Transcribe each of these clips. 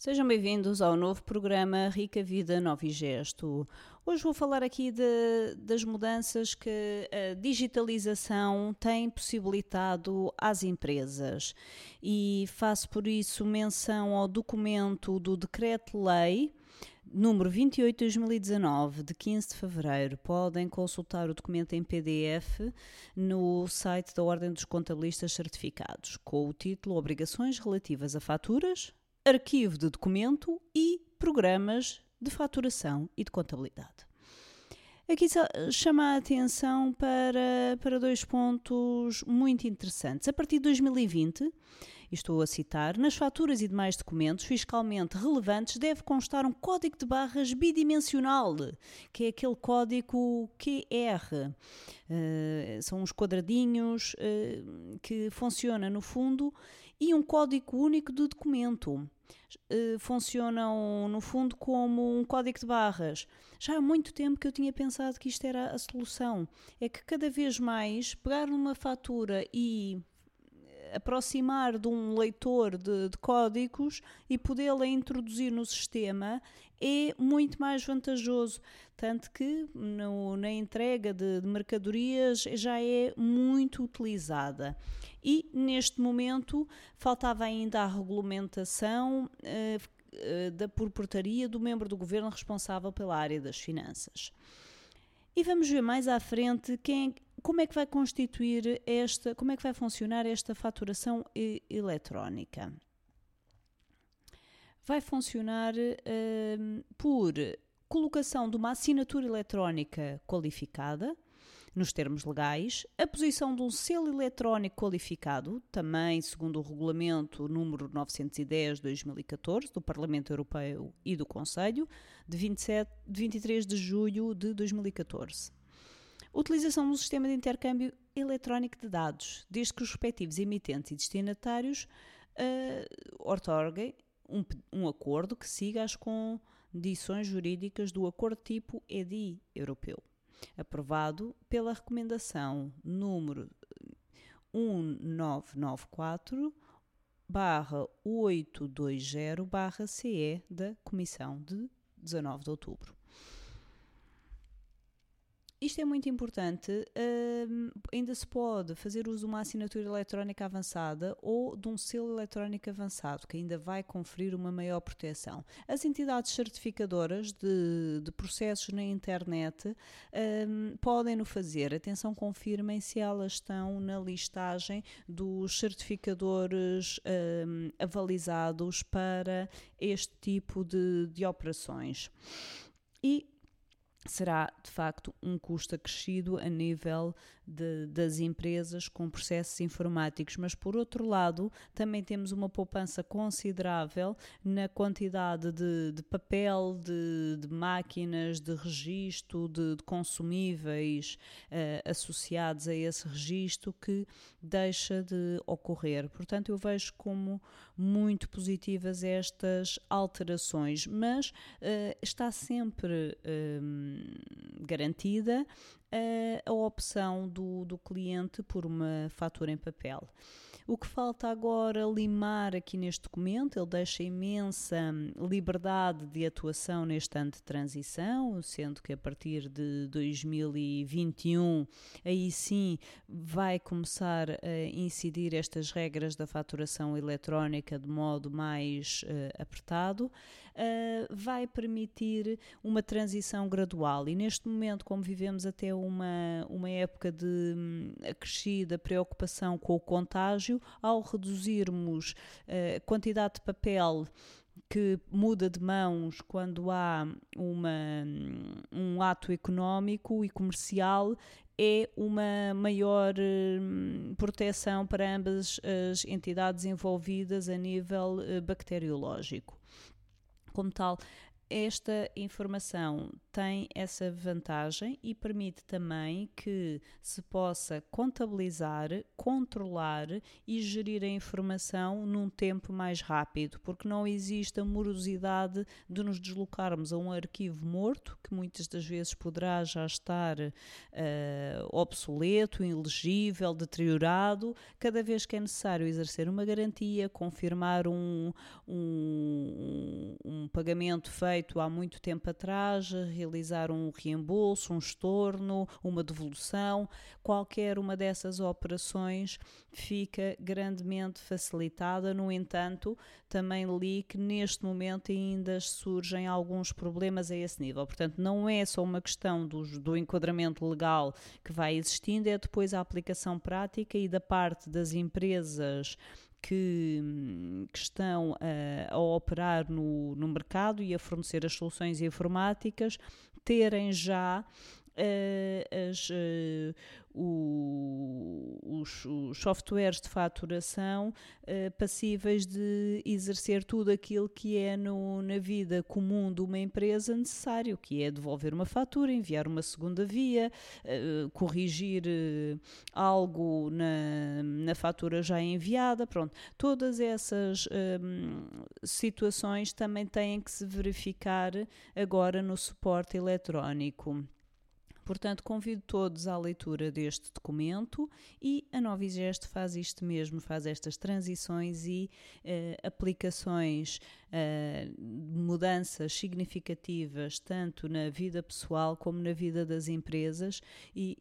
Sejam bem-vindos ao novo programa Rica Vida Novo e Gesto. Hoje vou falar aqui de, das mudanças que a digitalização tem possibilitado às empresas e faço por isso menção ao documento do Decreto-Lei número 28 de 2019, de 15 de fevereiro. Podem consultar o documento em PDF no site da Ordem dos Contabilistas Certificados, com o título Obrigações relativas a faturas, arquivo de documento e programas de faturação e de contabilidade. Aqui chama a atenção para, para dois pontos muito interessantes. A partir de 2020, estou a citar, nas faturas e demais documentos fiscalmente relevantes deve constar um código de barras bidimensional, que é aquele código QR. Uh, são uns quadradinhos uh, que funciona no fundo e um código único de documento. Uh, funcionam, no fundo, como um código de barras. Já há muito tempo que eu tinha pensado que isto era a solução. É que cada vez mais pegar numa fatura e aproximar de um leitor de, de códigos e podê-la introduzir no sistema é muito mais vantajoso. Tanto que no, na entrega de, de mercadorias já é muito utilizada. E neste momento faltava ainda a regulamentação. Uh, da por portaria do membro do governo responsável pela área das finanças. E vamos ver mais à frente quem, como é que vai constituir esta, como é que vai funcionar esta faturação eletrónica? Vai funcionar uh, por colocação de uma assinatura eletrónica qualificada, nos termos legais, a posição de um selo eletrónico qualificado, também segundo o regulamento número 910/2014 do Parlamento Europeu e do Conselho, de, 27, de 23 de julho de 2014 Utilização do sistema de intercâmbio eletrónico de dados, desde que os respectivos emitentes e destinatários uh, ortorguem um, um acordo que siga as condições jurídicas do acordo tipo EDI europeu, aprovado pela recomendação número 1994 barra 820 barra CE da Comissão de 19 de outubro. Isto é muito importante. Uh, ainda se pode fazer uso de uma assinatura eletrónica avançada ou de um selo eletrónico avançado, que ainda vai conferir uma maior proteção. As entidades certificadoras de, de processos na internet uh, podem no fazer. Atenção, confirmem se elas estão na listagem dos certificadores uh, avalizados para este tipo de, de operações. E será de facto um custo acrescido a nível de, das empresas com processos informáticos, mas por outro lado também temos uma poupança considerável na quantidade de, de papel, de, de, máquinas, de registro, de, consumíveis uh, associados a esse registro que deixa de ocorrer. Portanto, eu vejo como muito positivas estas alterações, mas uh, está sempre uh, garantida a, a opção do, do cliente por uma fatura em papel. O que falta agora limar aqui neste documento, ele deixa imensa liberdade de atuação neste ano de transição, sendo que a partir de 2021 aí sim vai começar a incidir estas regras da faturação eletrónica de modo mais uh, apertado, uh, vai permitir uma transição gradual e neste momento, como vivemos até uma, uma época de hum, acrescida preocupação com o contágio, ao reduzirmos eh, a quantidade de papel que muda de mãos quando há uma, um ato económico e comercial é uma maior hum, proteção para ambas as entidades envolvidas a nível eh, bacteriológico. Como tal, esta informação tem essa vantagem e permite também que se possa contabilizar, controlar e gerir a informação num tempo mais rápido, porque não existe a morosidade de nos deslocarmos a um arquivo morto, que muitas das vezes poderá já estar uh, obsoleto, ilegível, deteriorado, cada vez que é necessário exercer uma garantia, confirmar um, um, um pagamento feito feito há muito tempo atrás, realizar um reembolso, um estorno, uma devolução, qualquer uma dessas operações fica grandemente facilitada. No entanto, também li que neste momento ainda surgem alguns problemas a esse nível. Portanto, não é só uma questão do, do enquadramento legal que vai existindo, é depois a aplicação prática e da parte das empresas que, que estão a, a operar no, no mercado e a fornecer as soluções informáticas terem já as, uh, o, os, os, softwares de faturação uh, passíveis de exercer tudo aquilo que é no, na vida comum de uma empresa necessário, que é devolver uma fatura, enviar uma segunda via, corrigir algo na, na fatura já enviada, pronto. Todas essas um, situações também têm que se verificar agora no suporte eletrónico. Portanto, convido todos à leitura deste documento e a Novigest faz isto mesmo, faz estas transições e uh, aplicações, uh, mudanças significativas tanto na vida pessoal como na vida das empresas e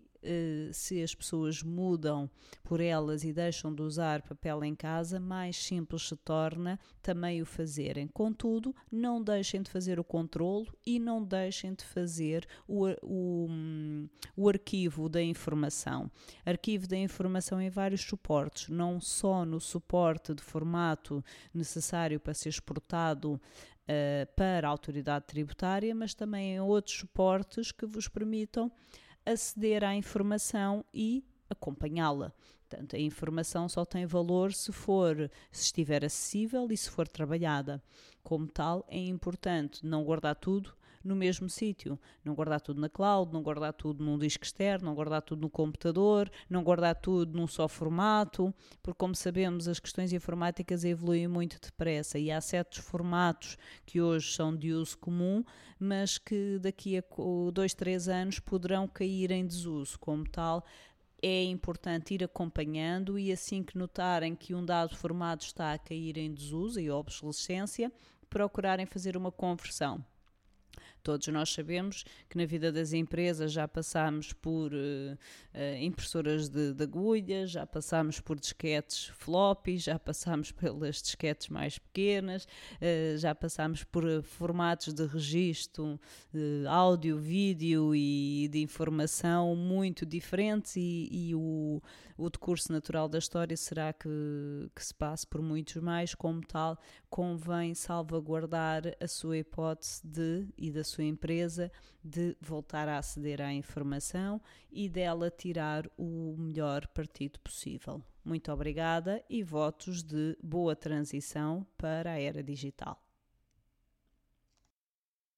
se as pessoas mudam por elas e deixam de usar papel em casa, mais simples se torna também o fazerem. Contudo, não deixem de fazer o controlo e não deixem de fazer o, o, o arquivo da informação. Arquivo da informação em vários suportes, não só no suporte de formato necessário para ser exportado Uh, para a autoridade tributária, mas também em outros suportes que vos permitam aceder à informação e acompanhá-la. Portanto, a informação só tem valor se for, se estiver acessível e se for trabalhada. Como tal, é importante não guardar tudo no mesmo sítio. Não guardar tudo na cloud, não guardar tudo num disco externo, não guardar tudo no computador, não guardar tudo num só formato, porque, como sabemos, as questões informáticas evoluem muito depressa e há certos formatos que hoje são de uso comum, mas que daqui a dois, três anos poderão cair em desuso. Como tal, é importante ir acompanhando e assim que notarem que um dado formato está a cair em desuso e obsolescência, procurarem fazer uma conversão. Todos nós sabemos que na vida das empresas já passamos por uh, impressoras de, de agulhas, já passamos por disquetes floppy, já passamos pelas disquetes mais pequenas, uh, já passamos por formatos de registro, áudio, vídeo e de informação muito diferentes e, e o, o decurso natural da história será que, que se passe por muitos mais, como tal, convém salvaguardar a sua hipótese de e da sua empresa de voltar a aceder à informação e dela tirar o melhor partido possível. Muito obrigada e votos de boa transição para a era digital.